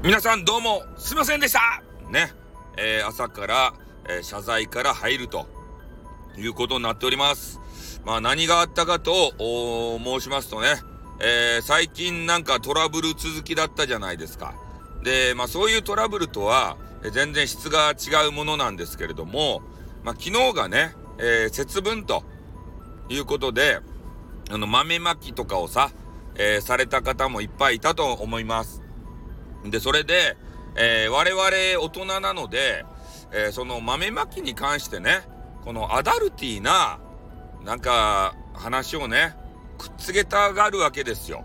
皆さんどうもすいませんでしたね、えー、朝から、えー、謝罪から入るということになっております。まあ何があったかと申しますとね、えー、最近なんかトラブル続きだったじゃないですか。で、まあそういうトラブルとは全然質が違うものなんですけれども、まあ昨日がね、えー、節分ということで、あの豆まきとかをさ、えー、された方もいっぱいいたと思います。で、それで、えー、我々大人なので、えー、その豆まきに関してね、このアダルティーな、なんか、話をね、くっつけたがるわけですよ。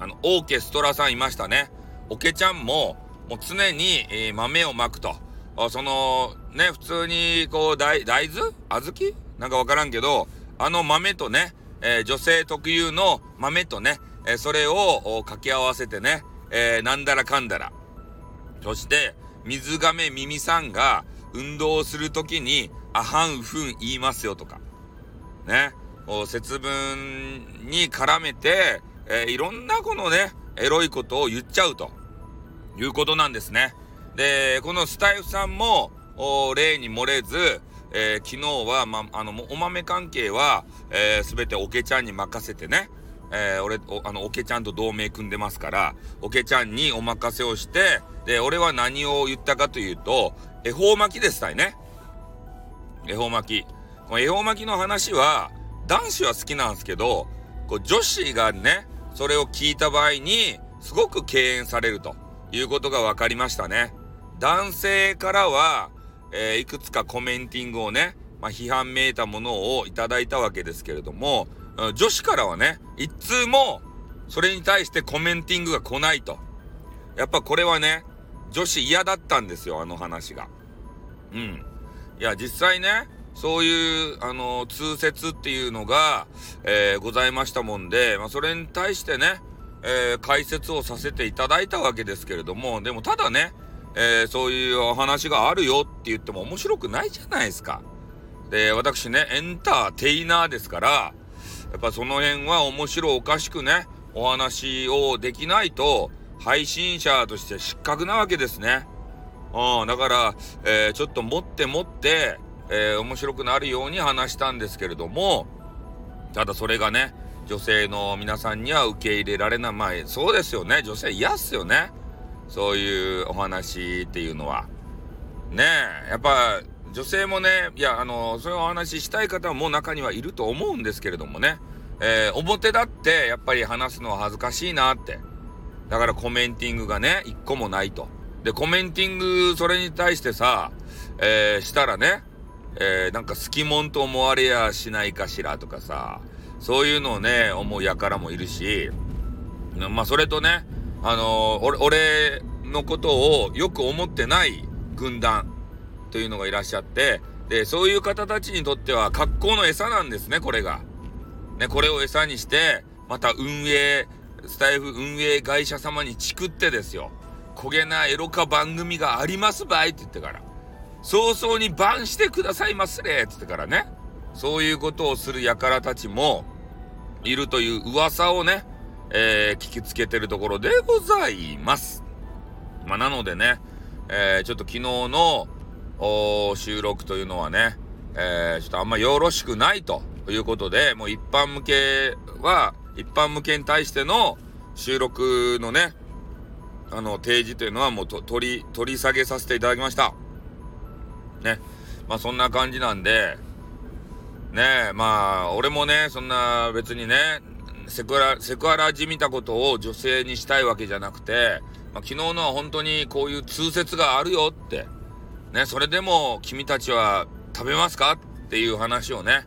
あの、オーケストラさんいましたね。オケちゃんも、もう常に、えー、豆をまくと。あその、ね、普通に、こう、大、大豆？小豆？なんかわからんけど、あの豆とね、えー、女性特有の豆とね、えー、それを掛け合わせてね、えー、なんだらかんだら。そして、水亀耳さんが運動するときに、あはんふん言いますよとか。ね。節分に絡めて、えー、いろんなこのね、エロいことを言っちゃうということなんですね。で、このスタイフさんも、例に漏れず、えー、昨日は、ま、あの、お豆関係は、えー、ておけちゃんに任せてね、えー、俺、あの、おけちゃんと同盟組んでますから、おけちゃんにお任せをして、で、俺は何を言ったかというと、恵方巻きですたいね。恵方巻き。この恵方巻きの話は、男子は好きなんですけど、こう女子がね、それを聞いた場合に、すごく敬遠されるということが分かりましたね。男性からは、えー、いくつかコメンティングをね、まあ、批判めいたものをいただいたわけですけれども、女子からはね、一通も、それに対してコメンティングが来ないと。やっぱこれはね、女子嫌だったんですよ、あの話が。うん。いや、実際ね、そういう、あの、通説っていうのが、えー、ございましたもんで、まあ、それに対してね、えー、解説をさせていただいたわけですけれども、でもただね、えー、そういうお話があるよって言っても面白くないじゃないですか。で、私ね、エンターテイナーですから、やっぱその辺は面白おかしくね、お話をできないと、配信者として失格なわけですね。うん、だから、えー、ちょっと持って持って、えー、面白くなるように話したんですけれども、ただそれがね、女性の皆さんには受け入れられない。まあ、そうですよね。女性嫌っすよね。そういうお話っていうのは。ねえ、やっぱ女性もね、いや、あの、そういうお話ししたい方も中にはいると思うんですけれどもね、えー、表だってやっぱり話すのは恥ずかしいなって。だからコメンティングがね、一個もないと。で、コメンティング、それに対してさ、えー、したらね、えー、なんか好きもんと思われやしないかしらとかさ、そういうのをね、思うやからもいるし、まあ、それとね、あの、俺、俺のことをよく思ってない軍団というのがいらっしゃって、で、そういう方たちにとっては格好の餌なんですね、これが。ね、これを餌にして、また運営、スタイフ運営会社様にチクってですよ。焦げなエロ化番組がありますばいって言ってから。早々にバンしてくださいますれって言ってからね。そういうことをする輩たちもいるという噂をね、えー、聞きつけてるところでございます。まあ、なのでね、えー、ちょっと昨日の収録というのはね、えー、ちょっとあんまよろしくないということで、もう一般向けは、一般向けに対しての収録のね、あの、提示というのはもう取り、取り下げさせていただきました。ね。まあそんな感じなんで、ねまあ、俺もね、そんな別にね、セクハラ、セクハラじみたことを女性にしたいわけじゃなくて、まあ、昨日のは本当にこういう通説があるよって、ね、それでも君たちは食べますかっていう話をね、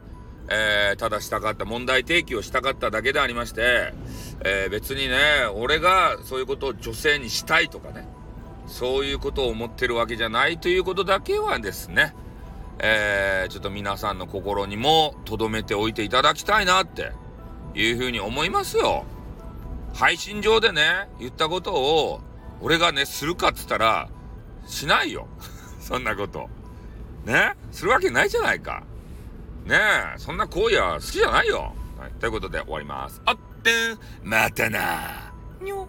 えー、ただしたかった、問題提起をしたかっただけでありまして、えー、別にね、俺がそういうことを女性にしたいとかね、そういうことを思ってるわけじゃないということだけはですね、えー、ちょっと皆さんの心にも留めておいていただきたいなっていうふうに思いますよ。配信上でね、言ったことを俺がね、するかっつったら、しないよ。そんなこと。ね？するわけないじゃないか。ね？え、そんな行為は好きじゃないよ。はい、ということで終わります。あってん、またなにょ。